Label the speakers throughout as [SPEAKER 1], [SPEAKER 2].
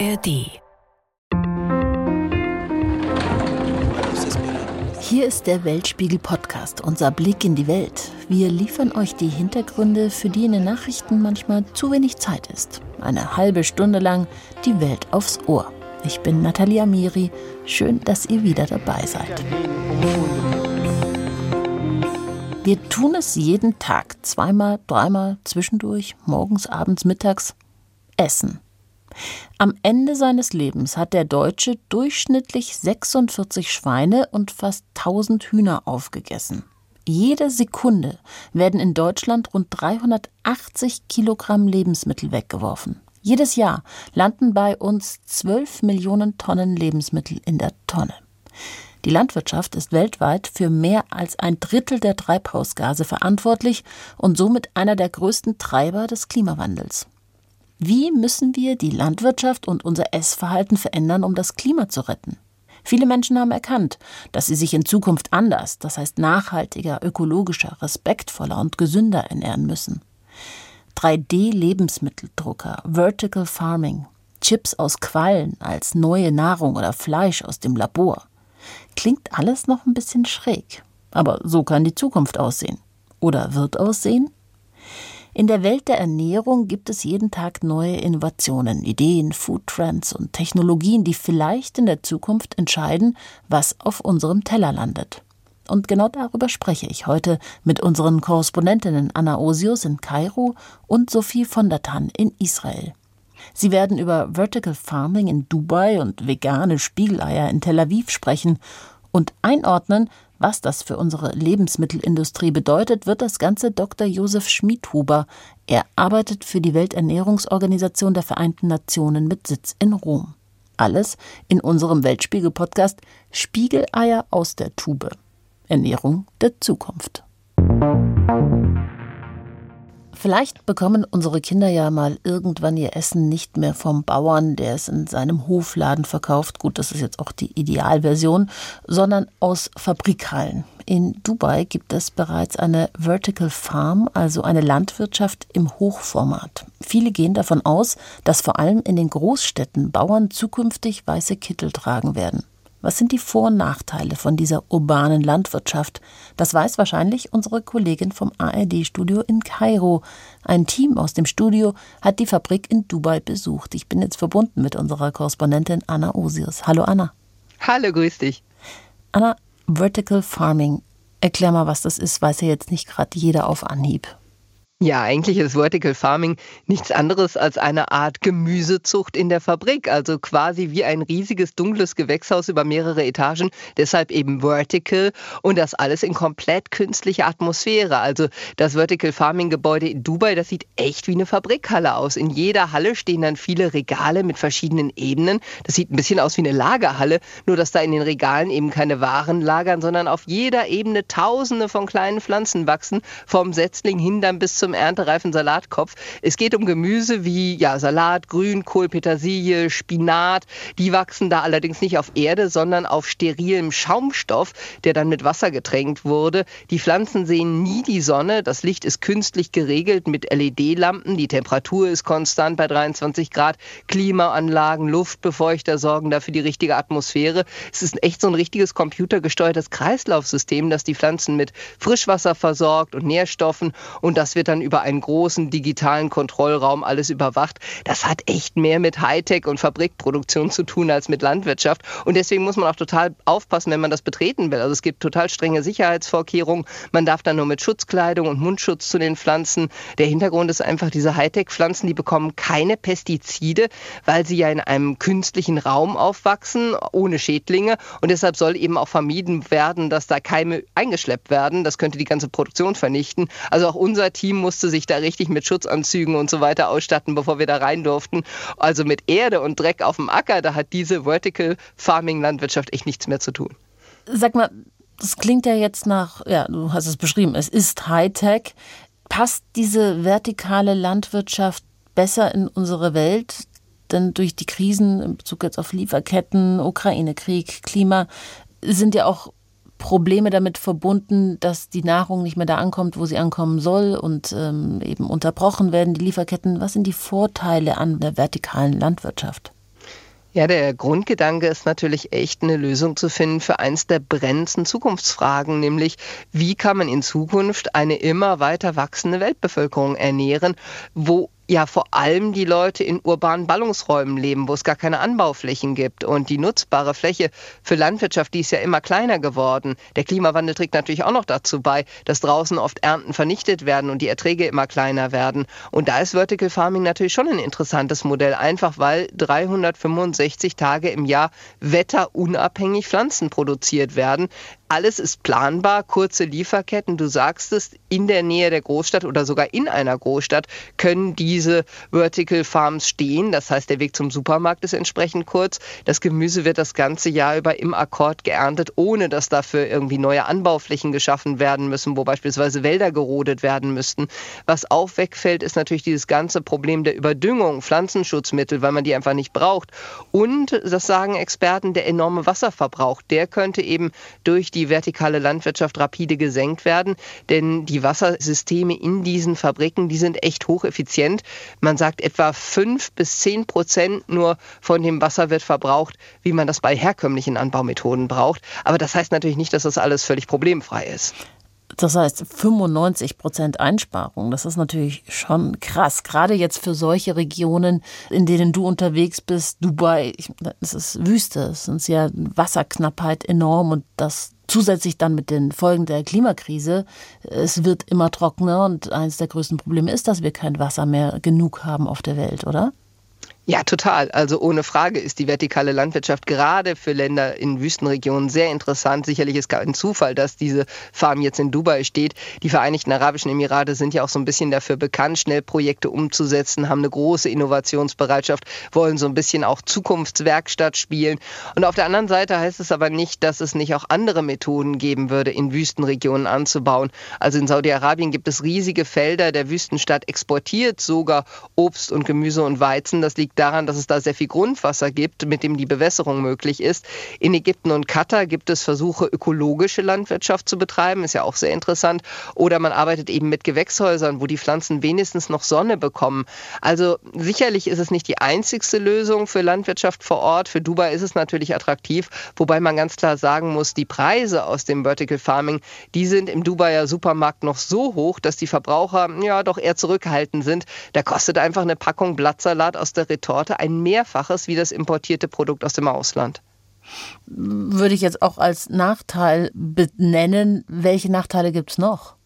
[SPEAKER 1] ARD. Hier ist der Weltspiegel Podcast, unser Blick in die Welt. Wir liefern euch die Hintergründe, für die in den Nachrichten manchmal zu wenig Zeit ist. Eine halbe Stunde lang die Welt aufs Ohr. Ich bin Nathalie Amiri. Schön, dass ihr wieder dabei seid. Wir tun es jeden Tag, zweimal, dreimal, zwischendurch, morgens, abends, mittags. Essen. Am Ende seines Lebens hat der Deutsche durchschnittlich 46 Schweine und fast 1000 Hühner aufgegessen. Jede Sekunde werden in Deutschland rund 380 Kilogramm Lebensmittel weggeworfen. Jedes Jahr landen bei uns 12 Millionen Tonnen Lebensmittel in der Tonne. Die Landwirtschaft ist weltweit für mehr als ein Drittel der Treibhausgase verantwortlich und somit einer der größten Treiber des Klimawandels. Wie müssen wir die Landwirtschaft und unser Essverhalten verändern, um das Klima zu retten? Viele Menschen haben erkannt, dass sie sich in Zukunft anders, das heißt nachhaltiger, ökologischer, respektvoller und gesünder ernähren müssen. 3D-Lebensmitteldrucker, Vertical Farming, Chips aus Quallen als neue Nahrung oder Fleisch aus dem Labor. Klingt alles noch ein bisschen schräg, aber so kann die Zukunft aussehen. Oder wird aussehen? In der Welt der Ernährung gibt es jeden Tag neue Innovationen, Ideen, Foodtrends und Technologien, die vielleicht in der Zukunft entscheiden, was auf unserem Teller landet. Und genau darüber spreche ich heute mit unseren Korrespondentinnen Anna Osius in Kairo und Sophie von der Tann in Israel. Sie werden über Vertical Farming in Dubai und vegane Spiegeleier in Tel Aviv sprechen und einordnen, was das für unsere Lebensmittelindustrie bedeutet, wird das Ganze Dr. Josef Schmidhuber. Er arbeitet für die Welternährungsorganisation der Vereinten Nationen mit Sitz in Rom. Alles in unserem Weltspiegel-Podcast Spiegeleier aus der Tube. Ernährung der Zukunft. Vielleicht bekommen unsere Kinder ja mal irgendwann ihr Essen nicht mehr vom Bauern, der es in seinem Hofladen verkauft. Gut, das ist jetzt auch die Idealversion, sondern aus Fabrikhallen. In Dubai gibt es bereits eine Vertical Farm, also eine Landwirtschaft im Hochformat. Viele gehen davon aus, dass vor allem in den Großstädten Bauern zukünftig weiße Kittel tragen werden. Was sind die Vor- und Nachteile von dieser urbanen Landwirtschaft? Das weiß wahrscheinlich unsere Kollegin vom ARD-Studio in Kairo. Ein Team aus dem Studio hat die Fabrik in Dubai besucht. Ich bin jetzt verbunden mit unserer Korrespondentin Anna Osiris. Hallo Anna.
[SPEAKER 2] Hallo, grüß dich.
[SPEAKER 1] Anna, Vertical Farming. Erklär mal, was das ist, weiß ja jetzt nicht gerade jeder auf Anhieb.
[SPEAKER 2] Ja, eigentlich ist Vertical Farming nichts anderes als eine Art Gemüsezucht in der Fabrik, also quasi wie ein riesiges dunkles Gewächshaus über mehrere Etagen, deshalb eben Vertical und das alles in komplett künstlicher Atmosphäre. Also das Vertical Farming Gebäude in Dubai, das sieht echt wie eine Fabrikhalle aus. In jeder Halle stehen dann viele Regale mit verschiedenen Ebenen. Das sieht ein bisschen aus wie eine Lagerhalle, nur dass da in den Regalen eben keine Waren lagern, sondern auf jeder Ebene tausende von kleinen Pflanzen wachsen, vom Setzling hin dann bis zum erntereifen Salatkopf. Es geht um Gemüse wie ja, Salat, Grünkohl, Petersilie, Spinat. Die wachsen da allerdings nicht auf Erde, sondern auf sterilem Schaumstoff, der dann mit Wasser getränkt wurde. Die Pflanzen sehen nie die Sonne. Das Licht ist künstlich geregelt mit LED-Lampen. Die Temperatur ist konstant bei 23 Grad. Klimaanlagen, Luftbefeuchter sorgen dafür die richtige Atmosphäre. Es ist echt so ein richtiges computergesteuertes Kreislaufsystem, das die Pflanzen mit Frischwasser versorgt und Nährstoffen. Und das wird dann über einen großen digitalen Kontrollraum alles überwacht. Das hat echt mehr mit Hightech und Fabrikproduktion zu tun als mit Landwirtschaft. Und deswegen muss man auch total aufpassen, wenn man das betreten will. Also es gibt total strenge Sicherheitsvorkehrungen. Man darf dann nur mit Schutzkleidung und Mundschutz zu den Pflanzen. Der Hintergrund ist einfach, diese Hightech-Pflanzen, die bekommen keine Pestizide, weil sie ja in einem künstlichen Raum aufwachsen, ohne Schädlinge. Und deshalb soll eben auch vermieden werden, dass da Keime eingeschleppt werden. Das könnte die ganze Produktion vernichten. Also auch unser Team musste sich da richtig mit Schutzanzügen und so weiter ausstatten, bevor wir da rein durften. Also mit Erde und Dreck auf dem Acker, da hat diese Vertical Farming Landwirtschaft echt nichts mehr zu tun.
[SPEAKER 1] Sag mal, das klingt ja jetzt nach, ja, du hast es beschrieben, es ist Hightech. Passt diese vertikale Landwirtschaft besser in unsere Welt? Denn durch die Krisen in Bezug jetzt auf Lieferketten, Ukraine-Krieg, Klima sind ja auch Probleme damit verbunden, dass die Nahrung nicht mehr da ankommt, wo sie ankommen soll und ähm, eben unterbrochen werden, die Lieferketten. Was sind die Vorteile an der vertikalen Landwirtschaft?
[SPEAKER 2] Ja, der Grundgedanke ist natürlich echt eine Lösung zu finden für eins der brennendsten Zukunftsfragen, nämlich wie kann man in Zukunft eine immer weiter wachsende Weltbevölkerung ernähren, wo ja vor allem die Leute in urbanen Ballungsräumen leben, wo es gar keine Anbauflächen gibt. Und die nutzbare Fläche für Landwirtschaft, die ist ja immer kleiner geworden. Der Klimawandel trägt natürlich auch noch dazu bei, dass draußen oft Ernten vernichtet werden und die Erträge immer kleiner werden. Und da ist Vertical Farming natürlich schon ein interessantes Modell, einfach weil 365 Tage im Jahr wetterunabhängig Pflanzen produziert werden. Alles ist planbar, kurze Lieferketten, du sagst es, in der Nähe der Großstadt oder sogar in einer Großstadt können diese Vertical Farms stehen. Das heißt, der Weg zum Supermarkt ist entsprechend kurz. Das Gemüse wird das ganze Jahr über im Akkord geerntet, ohne dass dafür irgendwie neue Anbauflächen geschaffen werden müssen, wo beispielsweise Wälder gerodet werden müssten. Was auch wegfällt, ist natürlich dieses ganze Problem der Überdüngung, Pflanzenschutzmittel, weil man die einfach nicht braucht. Und, das sagen Experten, der enorme Wasserverbrauch, der könnte eben durch die vertikale Landwirtschaft rapide gesenkt werden, denn die Wassersysteme in diesen Fabriken, die sind echt hocheffizient. Man sagt, etwa fünf bis zehn Prozent nur von dem Wasser wird verbraucht, wie man das bei herkömmlichen Anbaumethoden braucht. Aber das heißt natürlich nicht, dass das alles völlig problemfrei ist.
[SPEAKER 1] Das heißt 95 Prozent Einsparung. Das ist natürlich schon krass. Gerade jetzt für solche Regionen, in denen du unterwegs bist, Dubai, es ist Wüste, es ist ja Wasserknappheit enorm und das zusätzlich dann mit den Folgen der Klimakrise. Es wird immer trockener und eines der größten Probleme ist, dass wir kein Wasser mehr genug haben auf der Welt, oder?
[SPEAKER 2] Ja, total. Also ohne Frage ist die vertikale Landwirtschaft gerade für Länder in Wüstenregionen sehr interessant. Sicherlich ist kein Zufall, dass diese Farm jetzt in Dubai steht. Die Vereinigten Arabischen Emirate sind ja auch so ein bisschen dafür bekannt, schnell Projekte umzusetzen, haben eine große Innovationsbereitschaft, wollen so ein bisschen auch Zukunftswerkstatt spielen. Und auf der anderen Seite heißt es aber nicht, dass es nicht auch andere Methoden geben würde, in Wüstenregionen anzubauen. Also in Saudi-Arabien gibt es riesige Felder. Der Wüstenstaat exportiert sogar Obst und Gemüse und Weizen. Das liegt daran, dass es da sehr viel Grundwasser gibt, mit dem die Bewässerung möglich ist. In Ägypten und Katar gibt es Versuche, ökologische Landwirtschaft zu betreiben, ist ja auch sehr interessant. Oder man arbeitet eben mit Gewächshäusern, wo die Pflanzen wenigstens noch Sonne bekommen. Also sicherlich ist es nicht die einzigste Lösung für Landwirtschaft vor Ort. Für Dubai ist es natürlich attraktiv, wobei man ganz klar sagen muss, die Preise aus dem Vertical Farming, die sind im Dubaier Supermarkt noch so hoch, dass die Verbraucher ja doch eher zurückhaltend sind. Da kostet einfach eine Packung Blattsalat aus der Retorte ein Mehrfaches wie das importierte Produkt aus dem Ausland.
[SPEAKER 1] Würde ich jetzt auch als Nachteil benennen. Welche Nachteile gibt es noch?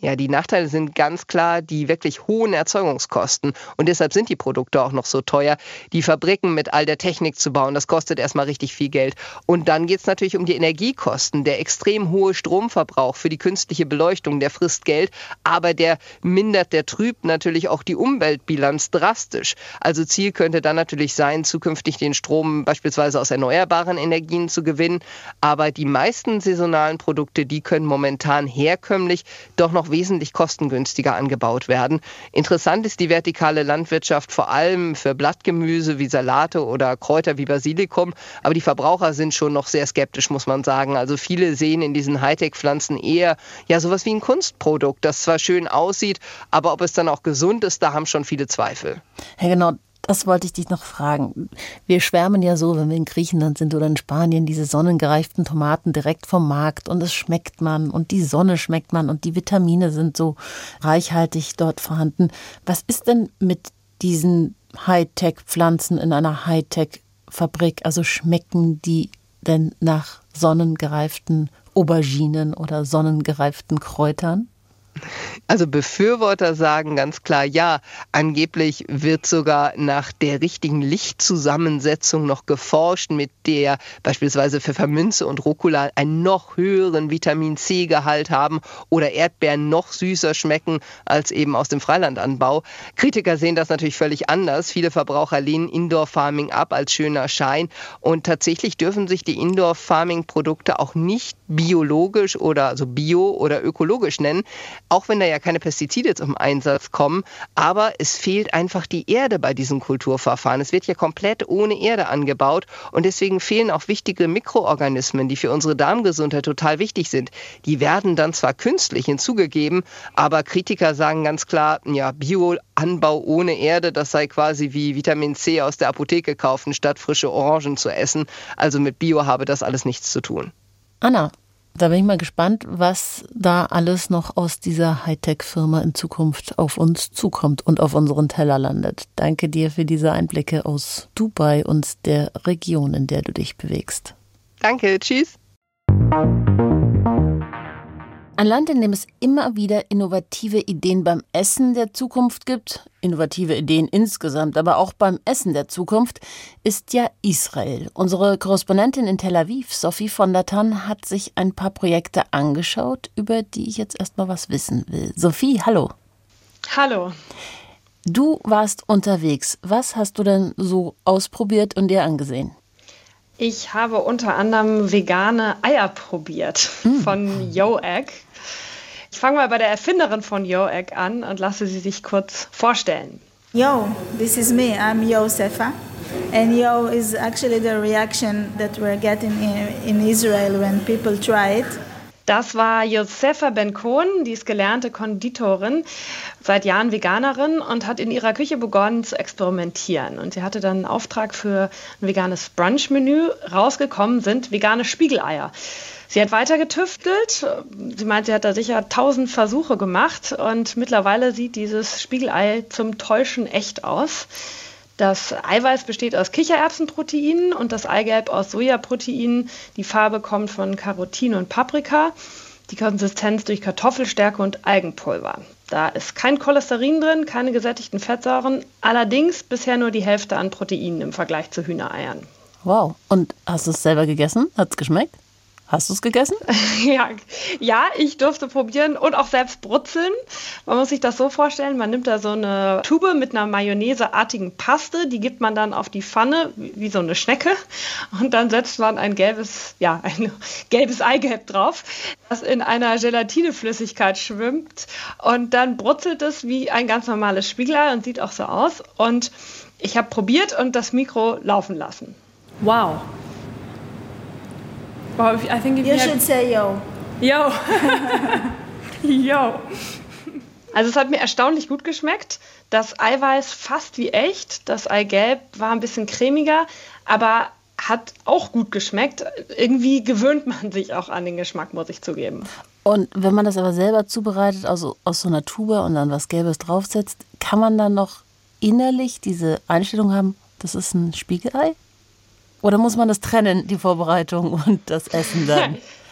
[SPEAKER 2] Ja, die Nachteile sind ganz klar die wirklich hohen Erzeugungskosten. Und deshalb sind die Produkte auch noch so teuer. Die Fabriken mit all der Technik zu bauen, das kostet erstmal richtig viel Geld. Und dann geht es natürlich um die Energiekosten. Der extrem hohe Stromverbrauch für die künstliche Beleuchtung, der frisst Geld, aber der mindert, der trübt natürlich auch die Umweltbilanz drastisch. Also Ziel könnte dann natürlich sein, zukünftig den Strom beispielsweise aus erneuerbaren Energien zu gewinnen. Aber die meisten saisonalen Produkte, die können momentan herkömmlich doch noch wesentlich kostengünstiger angebaut werden. Interessant ist die vertikale Landwirtschaft vor allem für Blattgemüse wie Salate oder Kräuter wie Basilikum, aber die Verbraucher sind schon noch sehr skeptisch, muss man sagen. Also viele sehen in diesen Hightech-Pflanzen eher ja sowas wie ein Kunstprodukt, das zwar schön aussieht, aber ob es dann auch gesund ist, da haben schon viele Zweifel.
[SPEAKER 1] Ja, genau. Das wollte ich dich noch fragen. Wir schwärmen ja so, wenn wir in Griechenland sind oder in Spanien, diese sonnengereiften Tomaten direkt vom Markt und es schmeckt man und die Sonne schmeckt man und die Vitamine sind so reichhaltig dort vorhanden. Was ist denn mit diesen Hightech-Pflanzen in einer Hightech-Fabrik? Also schmecken die denn nach sonnengereiften Auberginen oder sonnengereiften Kräutern?
[SPEAKER 2] Also Befürworter sagen ganz klar, ja, angeblich wird sogar nach der richtigen Lichtzusammensetzung noch geforscht, mit der beispielsweise Pfefferminze und Rucola einen noch höheren Vitamin C-Gehalt haben oder Erdbeeren noch süßer schmecken als eben aus dem Freilandanbau. Kritiker sehen das natürlich völlig anders. Viele Verbraucher lehnen Indoor-Farming ab als schöner Schein und tatsächlich dürfen sich die Indoor-Farming-Produkte auch nicht biologisch oder also bio oder ökologisch nennen. Auch wenn da ja keine Pestizide zum Einsatz kommen. Aber es fehlt einfach die Erde bei diesen Kulturverfahren. Es wird ja komplett ohne Erde angebaut und deswegen fehlen auch wichtige Mikroorganismen, die für unsere Darmgesundheit total wichtig sind. Die werden dann zwar künstlich hinzugegeben, aber Kritiker sagen ganz klar, ja, Bioanbau ohne Erde, das sei quasi wie Vitamin C aus der Apotheke kaufen, statt frische Orangen zu essen. Also mit Bio habe das alles nichts zu tun.
[SPEAKER 1] Anna, da bin ich mal gespannt, was da alles noch aus dieser Hightech-Firma in Zukunft auf uns zukommt und auf unseren Teller landet. Danke dir für diese Einblicke aus Dubai und der Region, in der du dich bewegst.
[SPEAKER 2] Danke, tschüss.
[SPEAKER 1] Ein Land, in dem es immer wieder innovative Ideen beim Essen der Zukunft gibt, innovative Ideen insgesamt, aber auch beim Essen der Zukunft, ist ja Israel. Unsere Korrespondentin in Tel Aviv, Sophie von der Tann, hat sich ein paar Projekte angeschaut, über die ich jetzt erstmal was wissen will. Sophie, hallo.
[SPEAKER 3] Hallo.
[SPEAKER 1] Du warst unterwegs. Was hast du denn so ausprobiert und dir angesehen?
[SPEAKER 3] Ich habe unter anderem vegane Eier probiert mm. von Yo Egg. Ich fange mal bei der Erfinderin von Yo Egg an und lasse sie sich kurz vorstellen.
[SPEAKER 4] Yo, this is me. I'm Yo Sefa. And Yo is actually the reaction that we're getting in, in Israel when people try it.
[SPEAKER 3] Das war Josefa Ben-Kohn, die ist gelernte Konditorin, seit Jahren Veganerin und hat in ihrer Küche begonnen zu experimentieren. Und sie hatte dann einen Auftrag für ein veganes Brunch-Menü. Rausgekommen sind vegane Spiegeleier. Sie hat weiter getüftelt. Sie meint, sie hat da sicher tausend Versuche gemacht und mittlerweile sieht dieses Spiegelei zum Täuschen echt aus. Das Eiweiß besteht aus Kichererbsenproteinen und das Eigelb aus Sojaproteinen. Die Farbe kommt von Carotin und Paprika. Die Konsistenz durch Kartoffelstärke und Algenpulver. Da ist kein Cholesterin drin, keine gesättigten Fettsäuren, allerdings bisher nur die Hälfte an Proteinen im Vergleich zu Hühnereiern.
[SPEAKER 1] Wow. Und hast du es selber gegessen? Hat es geschmeckt? Hast du es gegessen?
[SPEAKER 3] ja, ja, ich durfte probieren und auch selbst brutzeln. Man muss sich das so vorstellen, man nimmt da so eine Tube mit einer Mayonnaiseartigen Paste, die gibt man dann auf die Pfanne wie so eine Schnecke und dann setzt man ein gelbes, ja, ein gelbes Eigelb drauf, das in einer Gelatineflüssigkeit schwimmt und dann brutzelt es wie ein ganz normales Spiegelei und sieht auch so aus und ich habe probiert und das Mikro laufen lassen.
[SPEAKER 1] Wow.
[SPEAKER 4] Well, I think if you, you should say yo.
[SPEAKER 3] Yo. yo. Also es hat mir erstaunlich gut geschmeckt. Das Eiweiß fast wie echt. Das Eigelb war ein bisschen cremiger, aber hat auch gut geschmeckt. Irgendwie gewöhnt man sich auch an den Geschmack, muss ich zugeben.
[SPEAKER 1] Und wenn man das aber selber zubereitet, also aus so einer Tube und dann was Gelbes draufsetzt, kann man dann noch innerlich diese Einstellung haben, das ist ein Spiegelei? Oder muss man das trennen, die Vorbereitung und das Essen dann?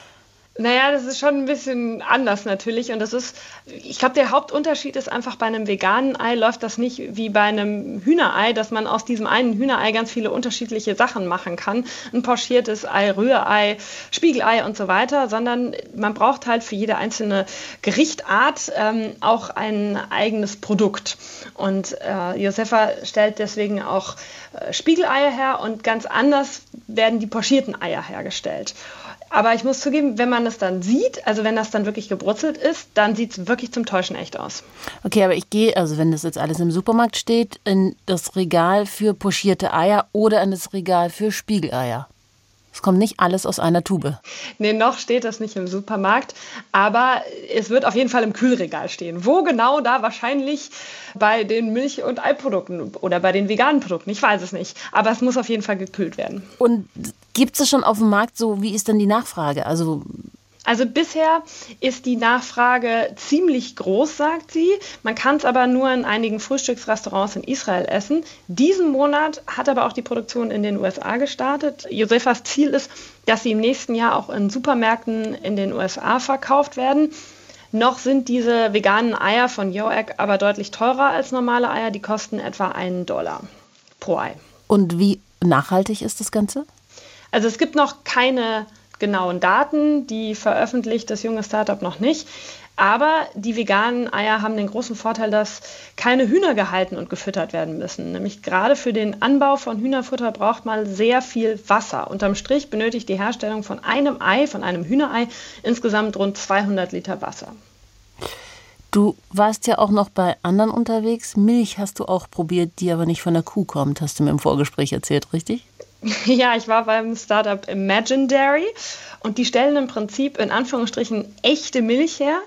[SPEAKER 3] Naja, das ist schon ein bisschen anders natürlich. Und das ist, ich glaube, der Hauptunterschied ist einfach, bei einem veganen Ei läuft das nicht wie bei einem Hühnerei, dass man aus diesem einen Hühnerei ganz viele unterschiedliche Sachen machen kann. Ein pochiertes Ei, Rührei, Spiegelei und so weiter, sondern man braucht halt für jede einzelne Gerichtart ähm, auch ein eigenes Produkt. Und äh, Josefa stellt deswegen auch äh, Spiegeleier her und ganz anders werden die pochierten Eier hergestellt. Aber ich muss zugeben, wenn man das dann sieht, also wenn das dann wirklich gebrutzelt ist, dann sieht es wirklich zum Täuschen echt aus.
[SPEAKER 1] Okay, aber ich gehe, also wenn das jetzt alles im Supermarkt steht, in das Regal für pochierte Eier oder in das Regal für Spiegeleier. Es kommt nicht alles aus einer Tube.
[SPEAKER 3] Nee, noch steht das nicht im Supermarkt, aber es wird auf jeden Fall im Kühlregal stehen. Wo genau da wahrscheinlich bei den Milch- und Eiprodukten oder bei den veganen Produkten, ich weiß es nicht. Aber es muss auf jeden Fall gekühlt werden.
[SPEAKER 1] Und gibt es schon auf dem Markt so, wie ist denn die Nachfrage? Also
[SPEAKER 3] also bisher ist die Nachfrage ziemlich groß, sagt sie. Man kann es aber nur in einigen Frühstücksrestaurants in Israel essen. Diesen Monat hat aber auch die Produktion in den USA gestartet. Josefas Ziel ist, dass sie im nächsten Jahr auch in Supermärkten in den USA verkauft werden. Noch sind diese veganen Eier von Yoegg aber deutlich teurer als normale Eier. Die kosten etwa einen Dollar pro Ei.
[SPEAKER 1] Und wie nachhaltig ist das Ganze?
[SPEAKER 3] Also es gibt noch keine genauen Daten, die veröffentlicht das junge Startup noch nicht. Aber die veganen Eier haben den großen Vorteil, dass keine Hühner gehalten und gefüttert werden müssen. Nämlich gerade für den Anbau von Hühnerfutter braucht man sehr viel Wasser. Unterm Strich benötigt die Herstellung von einem Ei, von einem Hühnerei, insgesamt rund 200 Liter Wasser.
[SPEAKER 1] Du warst ja auch noch bei anderen unterwegs. Milch hast du auch probiert, die aber nicht von der Kuh kommt, hast du mir im Vorgespräch erzählt, richtig?
[SPEAKER 3] Ja, ich war beim Startup Imagine Dairy und die stellen im Prinzip in Anführungsstrichen echte Milch her,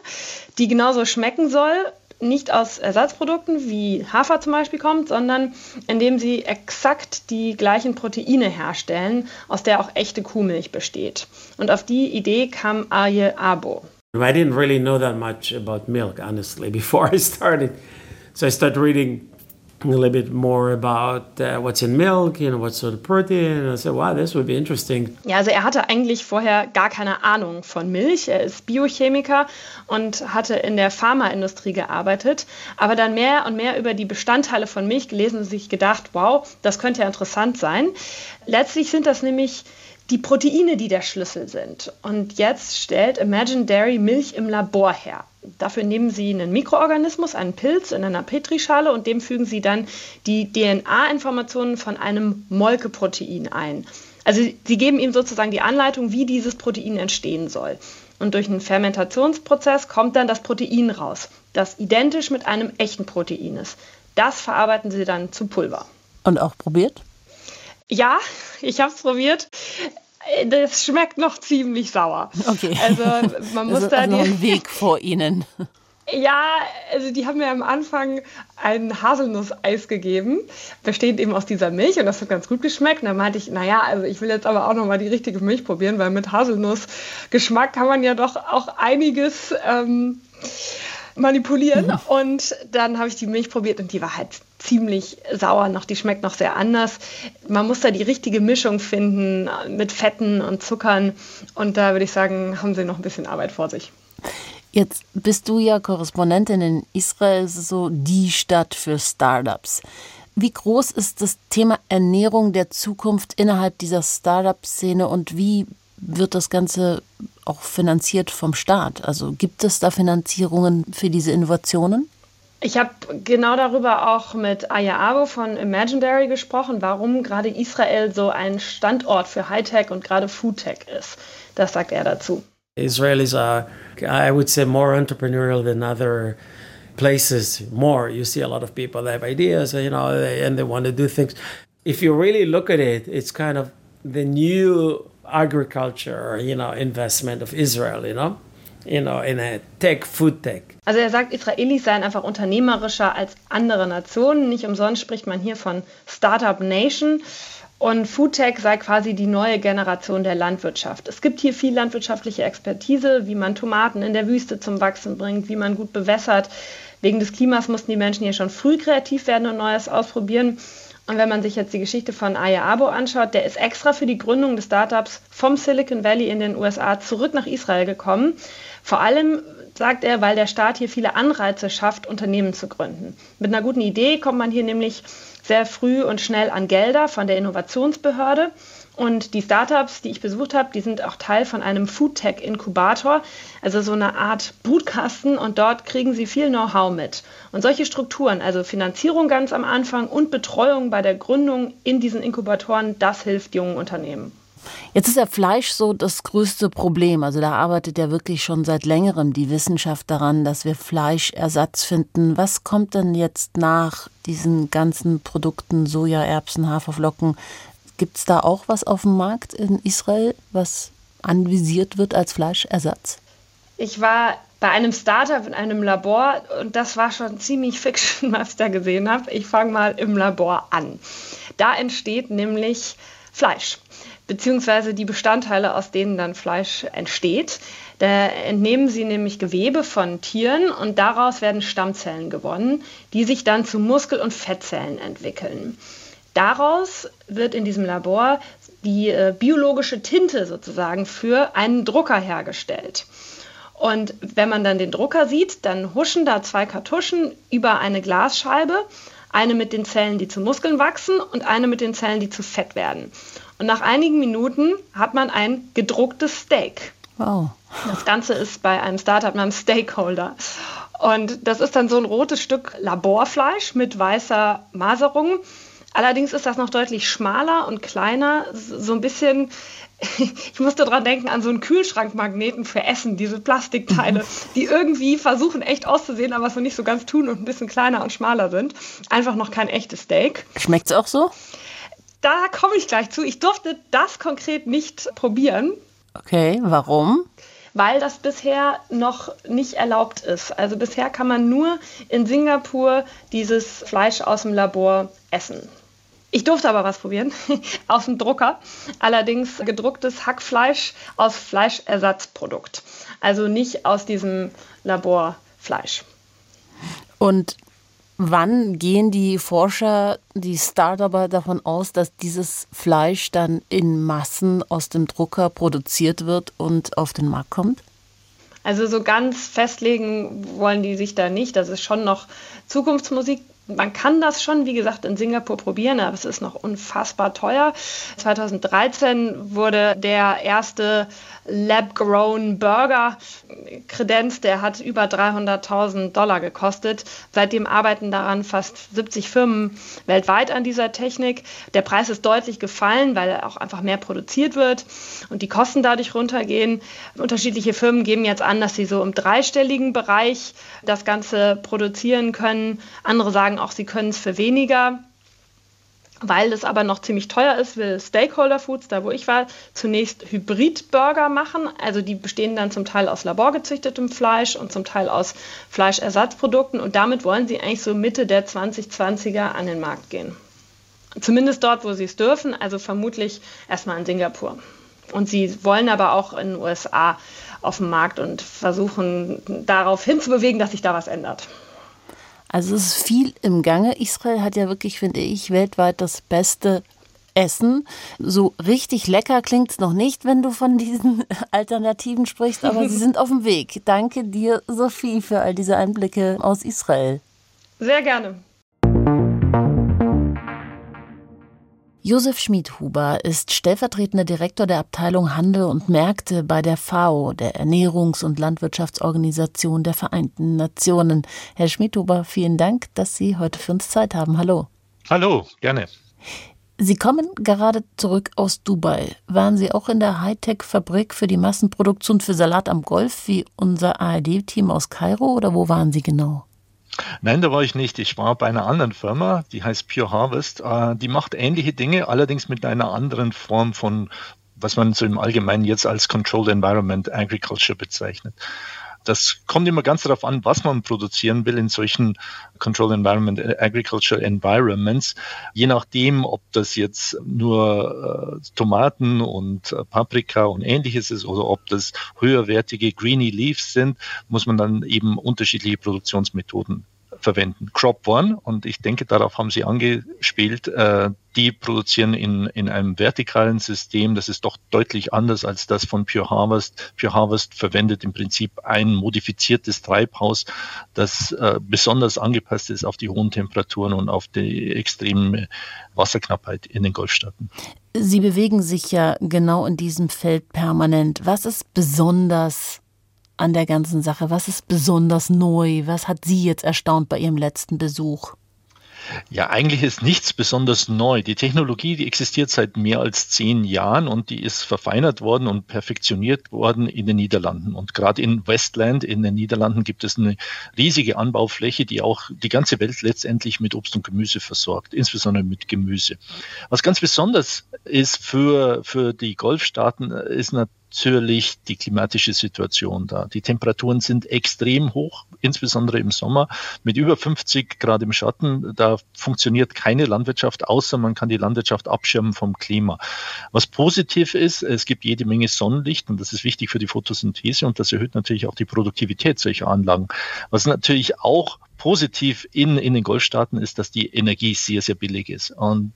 [SPEAKER 3] die genauso schmecken soll. Nicht aus Ersatzprodukten wie Hafer zum Beispiel kommt, sondern indem sie exakt die gleichen Proteine herstellen, aus der auch echte Kuhmilch besteht. Und auf die Idee kam Arje Abo.
[SPEAKER 5] I didn't really know that much about milk, honestly, before I started. So I started reading a little bit more about uh, what's in milk, you know, what sort of protein. And I said, wow, this would be interesting.
[SPEAKER 3] Ja, also er hatte eigentlich vorher gar keine Ahnung von Milch. Er ist Biochemiker und hatte in der Pharmaindustrie gearbeitet, aber dann mehr und mehr über die Bestandteile von Milch gelesen und sich gedacht, wow, das könnte ja interessant sein. Letztlich sind das nämlich die Proteine, die der Schlüssel sind. Und jetzt stellt Imagine Dairy Milch im Labor her. Dafür nehmen Sie einen Mikroorganismus, einen Pilz in einer Petrischale und dem fügen Sie dann die DNA-Informationen von einem Molkeprotein ein. Also Sie geben ihm sozusagen die Anleitung, wie dieses Protein entstehen soll. Und durch einen Fermentationsprozess kommt dann das Protein raus, das identisch mit einem echten Protein ist. Das verarbeiten Sie dann zu Pulver.
[SPEAKER 1] Und auch probiert?
[SPEAKER 3] Ja, ich habe es probiert. Das schmeckt noch ziemlich sauer.
[SPEAKER 1] Okay.
[SPEAKER 3] Also man muss
[SPEAKER 1] also,
[SPEAKER 3] da
[SPEAKER 1] also einen Weg vor Ihnen.
[SPEAKER 3] Ja, also die haben mir am Anfang ein Haselnusseis gegeben, bestehend eben aus dieser Milch und das hat ganz gut geschmeckt. Und dann meinte ich, naja, also ich will jetzt aber auch nochmal die richtige Milch probieren, weil mit Haselnussgeschmack kann man ja doch auch einiges ähm, manipulieren. Mhm. Und dann habe ich die Milch probiert und die war halt ziemlich sauer noch. Die schmeckt noch sehr anders. Man muss da die richtige Mischung finden mit Fetten und Zuckern. Und da würde ich sagen, haben sie noch ein bisschen Arbeit vor sich.
[SPEAKER 1] Jetzt bist du ja Korrespondentin in Israel, so die Stadt für Startups. Wie groß ist das Thema Ernährung der Zukunft innerhalb dieser Startup-Szene und wie wird das Ganze auch finanziert vom Staat? Also gibt es da Finanzierungen für diese Innovationen?
[SPEAKER 3] Ich habe genau darüber auch mit Aya Abo von Imaginary gesprochen, warum gerade Israel so ein Standort für Hightech und gerade Foodtech ist. Das sagt er dazu.
[SPEAKER 5] Israel is, a, I would say, more entrepreneurial than other places. More, you see a lot of people that have ideas, you know, and they want to do things. If you really look at it, it's kind of the new agriculture, you know, investment of Israel, you know, you know, in a tech, food tech.
[SPEAKER 3] Also er sagt, Israelis seien einfach unternehmerischer als andere Nationen. Nicht umsonst spricht man hier von Startup Nation. Und Foodtech sei quasi die neue Generation der Landwirtschaft. Es gibt hier viel landwirtschaftliche Expertise, wie man Tomaten in der Wüste zum Wachsen bringt, wie man gut bewässert. Wegen des Klimas mussten die Menschen hier schon früh kreativ werden und Neues ausprobieren. Und wenn man sich jetzt die Geschichte von Aya Abo anschaut, der ist extra für die Gründung des Startups vom Silicon Valley in den USA zurück nach Israel gekommen. Vor allem sagt er, weil der Staat hier viele Anreize schafft, Unternehmen zu gründen. Mit einer guten Idee kommt man hier nämlich sehr früh und schnell an Gelder von der Innovationsbehörde. Und die Startups, die ich besucht habe, die sind auch Teil von einem Foodtech-Inkubator, also so eine Art Brutkasten und dort kriegen sie viel Know-how mit. Und solche Strukturen, also Finanzierung ganz am Anfang und Betreuung bei der Gründung in diesen Inkubatoren, das hilft jungen Unternehmen.
[SPEAKER 1] Jetzt ist ja Fleisch so das größte Problem. Also da arbeitet ja wirklich schon seit längerem die Wissenschaft daran, dass wir Fleischersatz finden. Was kommt denn jetzt nach diesen ganzen Produkten, Soja, Erbsen, Haferflocken? Gibt es da auch was auf dem Markt in Israel, was anvisiert wird als Fleischersatz?
[SPEAKER 3] Ich war bei einem Startup in einem Labor und das war schon ziemlich Fiction, was ich da gesehen habe. Ich fange mal im Labor an. Da entsteht nämlich Fleisch, beziehungsweise die Bestandteile, aus denen dann Fleisch entsteht. Da entnehmen sie nämlich Gewebe von Tieren und daraus werden Stammzellen gewonnen, die sich dann zu Muskel- und Fettzellen entwickeln. Daraus wird in diesem Labor die äh, biologische Tinte sozusagen für einen Drucker hergestellt. Und wenn man dann den Drucker sieht, dann huschen da zwei Kartuschen über eine Glasscheibe, eine mit den Zellen, die zu Muskeln wachsen und eine mit den Zellen, die zu Fett werden. Und nach einigen Minuten hat man ein gedrucktes Steak.
[SPEAKER 1] Wow.
[SPEAKER 3] Das Ganze ist bei einem Startup namens Stakeholder. Und das ist dann so ein rotes Stück Laborfleisch mit weißer Maserung. Allerdings ist das noch deutlich schmaler und kleiner, so ein bisschen ich musste daran denken an so einen Kühlschrankmagneten für Essen, diese Plastikteile, die irgendwie versuchen echt auszusehen, aber so nicht so ganz tun und ein bisschen kleiner und schmaler sind. Einfach noch kein echtes Steak.
[SPEAKER 1] Schmeckt es auch so?
[SPEAKER 3] Da komme ich gleich zu. Ich durfte das konkret nicht probieren.
[SPEAKER 1] Okay, warum?
[SPEAKER 3] Weil das bisher noch nicht erlaubt ist. Also bisher kann man nur in Singapur dieses Fleisch aus dem Labor essen. Ich durfte aber was probieren aus dem Drucker. Allerdings gedrucktes Hackfleisch aus Fleischersatzprodukt. Also nicht aus diesem Laborfleisch.
[SPEAKER 1] Und wann gehen die Forscher, die Startuper davon aus, dass dieses Fleisch dann in Massen aus dem Drucker produziert wird und auf den Markt kommt?
[SPEAKER 3] Also so ganz festlegen wollen die sich da nicht. Das ist schon noch Zukunftsmusik man kann das schon, wie gesagt, in Singapur probieren, aber es ist noch unfassbar teuer. 2013 wurde der erste Lab-Grown Burger Kredenz, der hat über 300.000 Dollar gekostet. Seitdem arbeiten daran fast 70 Firmen weltweit an dieser Technik. Der Preis ist deutlich gefallen, weil auch einfach mehr produziert wird und die Kosten dadurch runtergehen. Unterschiedliche Firmen geben jetzt an, dass sie so im dreistelligen Bereich das Ganze produzieren können. Andere sagen auch, sie können es für weniger. Weil es aber noch ziemlich teuer ist, will Stakeholder Foods, da wo ich war, zunächst Hybrid-Burger machen. Also die bestehen dann zum Teil aus laborgezüchtetem Fleisch und zum Teil aus Fleischersatzprodukten. Und damit wollen sie eigentlich so Mitte der 2020er an den Markt gehen. Zumindest dort, wo sie es dürfen, also vermutlich erstmal in Singapur. Und sie wollen aber auch in den USA auf dem Markt und versuchen darauf hinzubewegen, dass sich da was ändert.
[SPEAKER 1] Also es ist viel im Gange. Israel hat ja wirklich, finde ich, weltweit das beste Essen. So richtig lecker klingt es noch nicht, wenn du von diesen Alternativen sprichst, aber sie sind auf dem Weg. Danke dir, Sophie, für all diese Einblicke aus Israel.
[SPEAKER 3] Sehr gerne.
[SPEAKER 1] Josef Schmidhuber ist stellvertretender Direktor der Abteilung Handel und Märkte bei der FAO, der Ernährungs- und Landwirtschaftsorganisation der Vereinten Nationen. Herr Schmidhuber, vielen Dank, dass Sie heute für uns Zeit haben. Hallo.
[SPEAKER 6] Hallo, gerne.
[SPEAKER 1] Sie kommen gerade zurück aus Dubai. Waren Sie auch in der Hightech-Fabrik für die Massenproduktion für Salat am Golf wie unser ARD-Team aus Kairo oder wo waren Sie genau?
[SPEAKER 6] Nein, da war ich nicht. Ich war bei einer anderen Firma, die heißt Pure Harvest. Äh, die macht ähnliche Dinge, allerdings mit einer anderen Form von, was man so im Allgemeinen jetzt als Controlled Environment Agriculture bezeichnet. Das kommt immer ganz darauf an, was man produzieren will in solchen Controlled Environment Agriculture Environments. Je nachdem, ob das jetzt nur äh, Tomaten und äh, Paprika und ähnliches ist oder ob das höherwertige Greeny Leaves sind, muss man dann eben unterschiedliche Produktionsmethoden verwenden. Crop One, und ich denke, darauf haben Sie angespielt, äh, die produzieren in, in einem vertikalen System. Das ist doch deutlich anders als das von Pure Harvest. Pure Harvest verwendet im Prinzip ein modifiziertes Treibhaus, das äh, besonders angepasst ist auf die hohen Temperaturen und auf die extreme Wasserknappheit in den Golfstaaten.
[SPEAKER 1] Sie bewegen sich ja genau in diesem Feld permanent. Was ist besonders an der ganzen Sache? Was ist besonders neu? Was hat Sie jetzt erstaunt bei Ihrem letzten Besuch?
[SPEAKER 6] Ja, eigentlich ist nichts besonders neu. Die Technologie, die existiert seit mehr als zehn Jahren und die ist verfeinert worden und perfektioniert worden in den Niederlanden. Und gerade in Westland in den Niederlanden gibt es eine riesige Anbaufläche, die auch die ganze Welt letztendlich mit Obst und Gemüse versorgt, insbesondere mit Gemüse. Was ganz besonders ist für, für die Golfstaaten, ist natürlich natürlich die klimatische Situation da. Die Temperaturen sind extrem hoch, insbesondere im Sommer mit über 50 Grad im Schatten. Da funktioniert keine Landwirtschaft, außer man kann die Landwirtschaft abschirmen vom Klima. Was positiv ist, es gibt jede Menge Sonnenlicht und das ist wichtig für die Photosynthese und das erhöht natürlich auch die Produktivität solcher Anlagen. Was natürlich auch positiv in, in den Golfstaaten ist, dass die Energie sehr, sehr billig ist. Und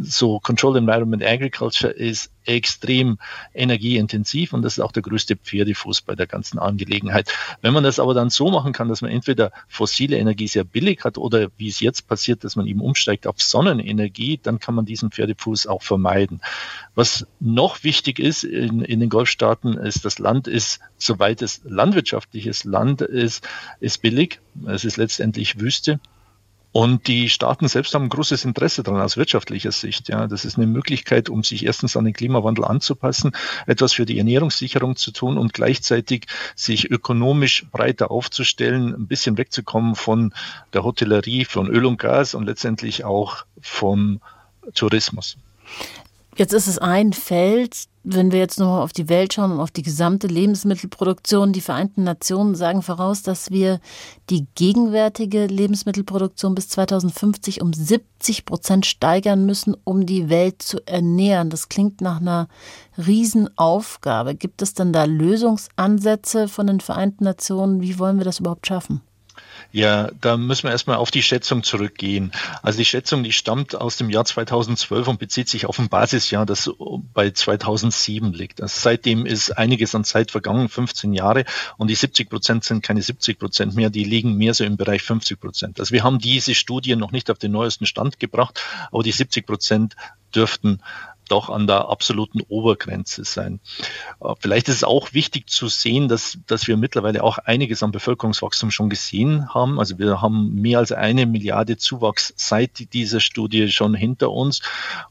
[SPEAKER 6] so Controlled Environment Agriculture ist extrem energieintensiv und das ist auch der größte Pferdefuß bei der ganzen Angelegenheit. Wenn man das aber dann so machen kann, dass man entweder fossile Energie sehr billig hat oder wie es jetzt passiert, dass man eben umsteigt auf Sonnenenergie, dann kann man diesen Pferdefuß auch vermeiden. Was noch wichtig ist in, in den Golfstaaten, ist, das Land ist, soweit es landwirtschaftliches Land ist, ist billig. Es ist letztendlich Wüste. Und die Staaten selbst haben ein großes Interesse daran aus wirtschaftlicher Sicht. Ja, das ist eine Möglichkeit, um sich erstens an den Klimawandel anzupassen, etwas für die Ernährungssicherung zu tun und gleichzeitig sich ökonomisch breiter aufzustellen, ein bisschen wegzukommen von der Hotellerie, von Öl und Gas und letztendlich auch vom Tourismus.
[SPEAKER 1] Jetzt ist es ein Feld, wenn wir jetzt nochmal auf die Welt schauen und auf die gesamte Lebensmittelproduktion, die Vereinten Nationen sagen voraus, dass wir die gegenwärtige Lebensmittelproduktion bis 2050 um 70 Prozent steigern müssen, um die Welt zu ernähren. Das klingt nach einer Riesenaufgabe. Gibt es denn da Lösungsansätze von den Vereinten Nationen? Wie wollen wir das überhaupt schaffen?
[SPEAKER 6] Ja, da müssen wir erstmal auf die Schätzung zurückgehen. Also die Schätzung, die stammt aus dem Jahr 2012 und bezieht sich auf ein Basisjahr, das bei 2007 liegt. Also seitdem ist einiges an Zeit vergangen, 15 Jahre, und die 70 Prozent sind keine 70 Prozent mehr, die liegen mehr so im Bereich 50 Prozent. Also wir haben diese Studie noch nicht auf den neuesten Stand gebracht, aber die 70 Prozent dürften doch an der absoluten Obergrenze sein. Äh, vielleicht ist es auch wichtig zu sehen, dass, dass wir mittlerweile auch einiges an Bevölkerungswachstum schon gesehen haben. Also wir haben mehr als eine Milliarde Zuwachs seit dieser Studie schon hinter uns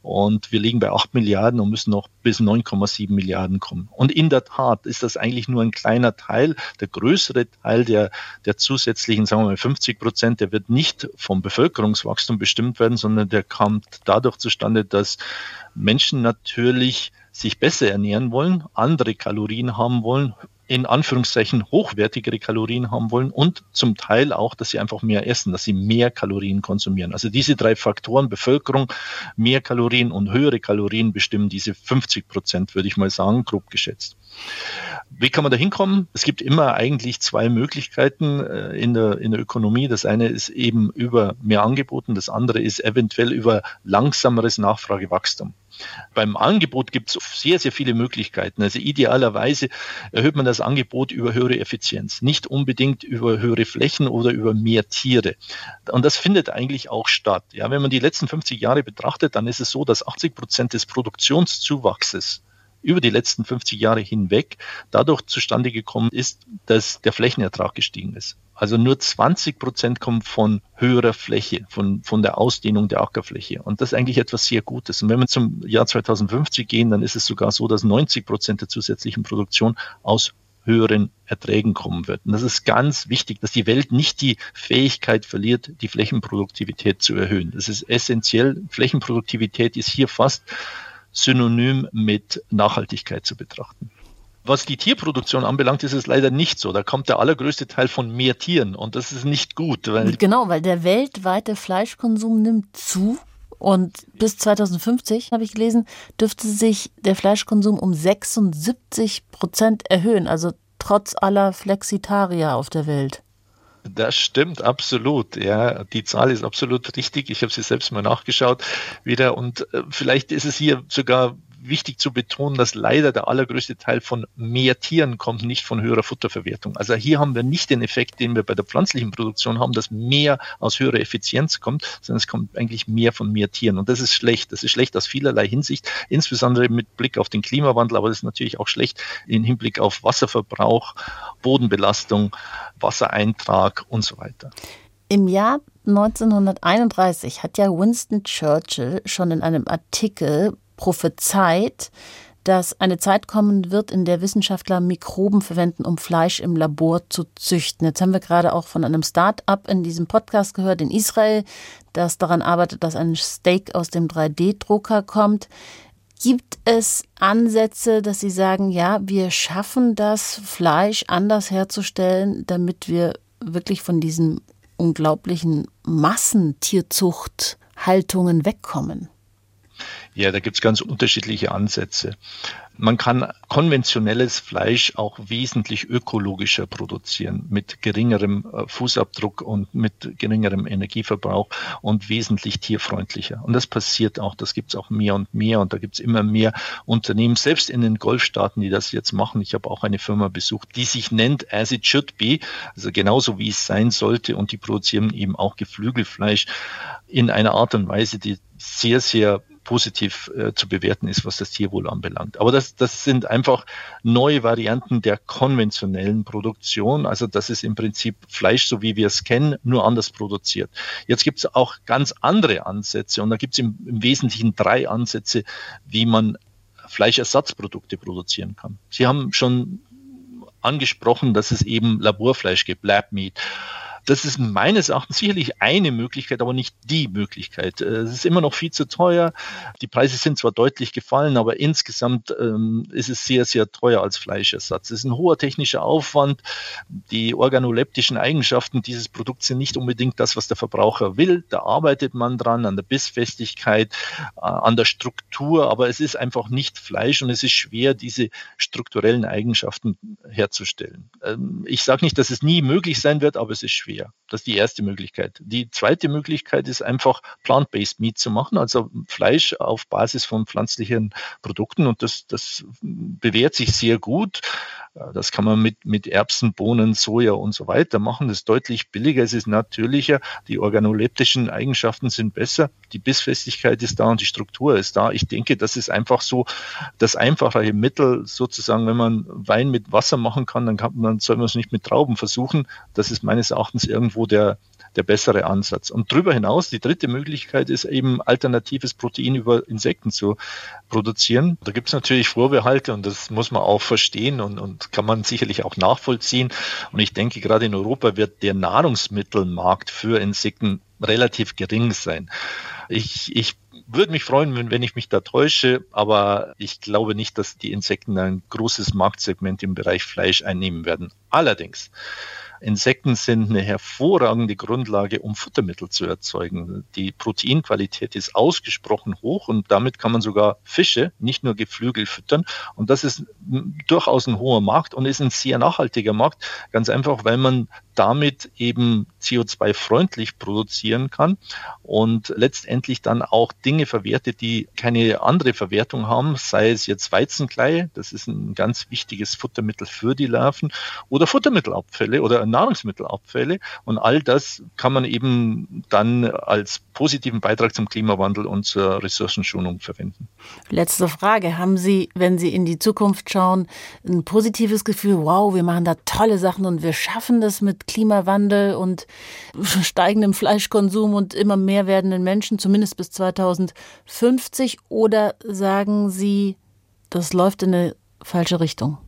[SPEAKER 6] und wir liegen bei acht Milliarden und müssen noch bis 9,7 Milliarden kommen. Und in der Tat ist das eigentlich nur ein kleiner Teil. Der größere Teil der, der zusätzlichen, sagen wir mal 50 Prozent, der wird nicht vom Bevölkerungswachstum bestimmt werden, sondern der kommt dadurch zustande, dass Menschen natürlich sich besser ernähren wollen, andere Kalorien haben wollen, in Anführungszeichen hochwertigere Kalorien haben wollen und zum Teil auch, dass sie einfach mehr essen, dass sie mehr Kalorien konsumieren. Also diese drei Faktoren, Bevölkerung, mehr Kalorien und höhere Kalorien bestimmen diese 50 Prozent, würde ich mal sagen, grob geschätzt. Wie kann man da hinkommen? Es gibt immer eigentlich zwei Möglichkeiten äh, in der, in der Ökonomie. Das eine ist eben über mehr Angeboten, das andere ist eventuell über langsameres Nachfragewachstum. Beim Angebot gibt es sehr, sehr viele Möglichkeiten. Also idealerweise erhöht man das Angebot über höhere Effizienz, nicht unbedingt über höhere Flächen oder über mehr Tiere. Und das findet eigentlich auch statt. Ja, wenn man die letzten 50 Jahre betrachtet, dann ist es so, dass 80 Prozent des Produktionszuwachses über die letzten 50 Jahre hinweg dadurch zustande gekommen ist, dass der Flächenertrag gestiegen ist. Also nur 20 Prozent kommen von höherer Fläche, von, von der Ausdehnung der Ackerfläche. Und das ist eigentlich etwas sehr Gutes. Und wenn wir zum Jahr 2050 gehen, dann ist es sogar so, dass 90 Prozent der zusätzlichen Produktion aus höheren Erträgen kommen wird. Und das ist ganz wichtig, dass die Welt nicht die Fähigkeit verliert, die Flächenproduktivität zu erhöhen. Das ist essentiell. Flächenproduktivität ist hier fast synonym mit Nachhaltigkeit zu betrachten. Was die Tierproduktion anbelangt, ist es leider nicht so. Da kommt der allergrößte Teil von mehr Tieren und das ist nicht gut.
[SPEAKER 1] Weil genau, weil der weltweite Fleischkonsum nimmt zu und bis 2050, habe ich gelesen, dürfte sich der Fleischkonsum um 76 Prozent erhöhen, also trotz aller Flexitarier auf der Welt.
[SPEAKER 6] Das stimmt absolut. Ja, die Zahl ist absolut richtig. Ich habe sie selbst mal nachgeschaut wieder und äh, vielleicht ist es hier sogar wichtig zu betonen, dass leider der allergrößte Teil von mehr Tieren kommt, nicht von höherer Futterverwertung. Also hier haben wir nicht den Effekt, den wir bei der pflanzlichen Produktion haben, dass mehr aus höherer Effizienz kommt, sondern es kommt eigentlich mehr von mehr Tieren. Und das ist schlecht. Das ist schlecht aus vielerlei Hinsicht, insbesondere mit Blick auf den Klimawandel, aber das ist natürlich auch schlecht im Hinblick auf Wasserverbrauch, Bodenbelastung, Wassereintrag und so weiter.
[SPEAKER 1] Im Jahr 1931 hat ja Winston Churchill schon in einem Artikel prophezeit, dass eine Zeit kommen wird, in der Wissenschaftler Mikroben verwenden, um Fleisch im Labor zu züchten. Jetzt haben wir gerade auch von einem Start-up in diesem Podcast gehört in Israel, das daran arbeitet, dass ein Steak aus dem 3D-Drucker kommt. Gibt es Ansätze, dass Sie sagen, ja, wir schaffen das, Fleisch anders herzustellen, damit wir wirklich von diesen unglaublichen Massentierzuchthaltungen wegkommen?
[SPEAKER 6] Ja, da gibt's ganz unterschiedliche Ansätze. Man kann konventionelles Fleisch auch wesentlich ökologischer produzieren, mit geringerem äh, Fußabdruck und mit geringerem Energieverbrauch und wesentlich tierfreundlicher. Und das passiert auch, das gibt's auch mehr und mehr und da gibt's immer mehr Unternehmen, selbst in den Golfstaaten, die das jetzt machen. Ich habe auch eine Firma besucht, die sich nennt As It Should Be, also genauso wie es sein sollte und die produzieren eben auch Geflügelfleisch in einer Art und Weise, die sehr, sehr positiv äh, zu bewerten ist, was das Tierwohl anbelangt. Aber das, das sind einfach neue Varianten der konventionellen Produktion. Also das ist im Prinzip Fleisch, so wie wir es kennen, nur anders produziert. Jetzt gibt es auch ganz andere Ansätze und da gibt es im, im Wesentlichen drei Ansätze, wie man Fleischersatzprodukte produzieren kann. Sie haben schon angesprochen, dass es eben Laborfleisch gibt, Lab Meat. Das ist meines Erachtens sicherlich eine Möglichkeit, aber nicht die Möglichkeit. Äh, es ist immer noch viel zu teuer. Die Preise sind zwar deutlich gefallen, aber insgesamt ähm, ist es sehr, sehr teuer als Fleischersatz. Es ist ein hoher technischer Aufwand. Die organoleptischen Eigenschaften dieses Produkts sind nicht unbedingt das, was der Verbraucher will. Da arbeitet man dran, an der Bissfestigkeit, äh, an der Struktur, aber es ist einfach nicht Fleisch und es ist schwer, diese strukturellen Eigenschaften herzustellen. Ähm, ich sage nicht, dass es nie möglich sein wird, aber es ist schwer schwer. Das ist die erste Möglichkeit. Die zweite Möglichkeit ist einfach Plant-Based Meat zu machen, also Fleisch auf Basis von pflanzlichen Produkten und das, das bewährt sich sehr gut. Das kann man mit, mit Erbsen, Bohnen, Soja und so weiter machen. Das ist deutlich billiger, es ist natürlicher, die organoleptischen Eigenschaften sind besser, die Bissfestigkeit ist da und die Struktur ist da. Ich denke, das ist einfach so das einfachere Mittel, sozusagen, wenn man Wein mit Wasser machen kann, dann, kann, dann soll man es nicht mit Trauben versuchen. Das ist meines Erachtens irgendwo der, der bessere Ansatz. Und darüber hinaus, die dritte Möglichkeit ist eben alternatives Protein über Insekten zu produzieren. Da gibt es natürlich Vorbehalte und das muss man auch verstehen und, und kann man sicherlich auch nachvollziehen. Und ich denke, gerade in Europa wird der Nahrungsmittelmarkt für Insekten relativ gering sein. Ich, ich würde mich freuen, wenn, wenn ich mich da täusche, aber ich glaube nicht, dass die Insekten ein großes Marktsegment im Bereich Fleisch einnehmen werden. Allerdings Insekten sind eine hervorragende Grundlage, um Futtermittel zu erzeugen. Die Proteinqualität ist ausgesprochen hoch und damit kann man sogar Fische, nicht nur Geflügel füttern. Und das ist durchaus ein hoher Markt und ist ein sehr nachhaltiger Markt. Ganz einfach, weil man damit eben CO2-freundlich produzieren kann und letztendlich dann auch Dinge verwertet, die keine andere Verwertung haben, sei es jetzt Weizenklei, das ist ein ganz wichtiges Futtermittel für die Larven, oder Futtermittelabfälle oder Nahrungsmittelabfälle. Und all das kann man eben dann als positiven Beitrag zum Klimawandel und zur Ressourcenschonung verwenden.
[SPEAKER 1] Letzte Frage. Haben Sie, wenn Sie in die Zukunft schauen, ein positives Gefühl, wow, wir machen da tolle Sachen und wir schaffen das mit Klimawandel und steigendem Fleischkonsum und immer mehr werdenden Menschen, zumindest bis 2050? Oder sagen Sie, das läuft in eine falsche Richtung?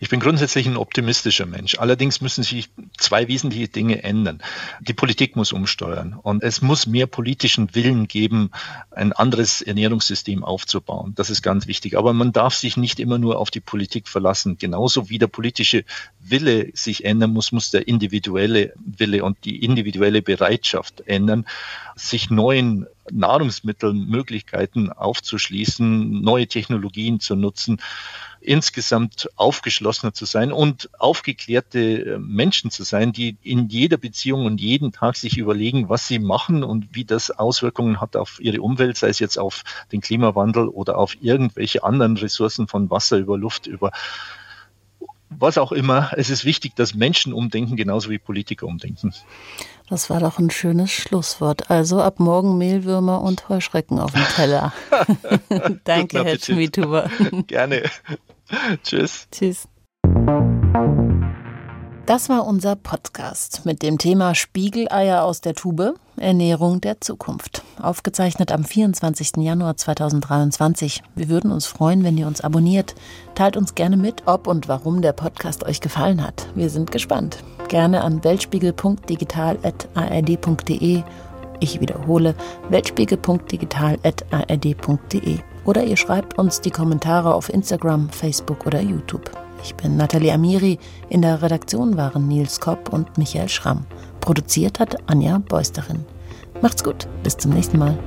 [SPEAKER 6] Ich bin grundsätzlich ein optimistischer Mensch. Allerdings müssen sich zwei wesentliche Dinge ändern. Die Politik muss umsteuern und es muss mehr politischen Willen geben, ein anderes Ernährungssystem aufzubauen. Das ist ganz wichtig. Aber man darf sich nicht immer nur auf die Politik verlassen. Genauso wie der politische Wille sich ändern muss, muss der individuelle Wille und die individuelle Bereitschaft ändern, sich neuen Nahrungsmittelmöglichkeiten aufzuschließen, neue Technologien zu nutzen insgesamt aufgeschlossener zu sein und aufgeklärte äh, Menschen zu sein, die in jeder Beziehung und jeden Tag sich überlegen, was sie machen und wie das Auswirkungen hat auf ihre Umwelt, sei es jetzt auf den Klimawandel oder auf irgendwelche anderen Ressourcen von Wasser über Luft über was auch immer. Es ist wichtig, dass Menschen umdenken, genauso wie Politiker umdenken.
[SPEAKER 1] Das war doch ein schönes Schlusswort. Also ab morgen Mehlwürmer und Heuschrecken auf dem Teller. Danke, Herr Schmidhuber.
[SPEAKER 6] Gerne. Tschüss.
[SPEAKER 1] Tschüss. Das war unser Podcast mit dem Thema Spiegeleier aus der Tube, Ernährung der Zukunft. Aufgezeichnet am 24. Januar 2023. Wir würden uns freuen, wenn ihr uns abonniert. Teilt uns gerne mit, ob und warum der Podcast euch gefallen hat. Wir sind gespannt. Gerne an weltspiegel.digital.ard.de. Ich wiederhole, weltspiegel.digital.ard.de. Oder ihr schreibt uns die Kommentare auf Instagram, Facebook oder YouTube. Ich bin Nathalie Amiri. In der Redaktion waren Nils Kopp und Michael Schramm. Produziert hat Anja Beusterin. Macht's gut, bis zum nächsten Mal.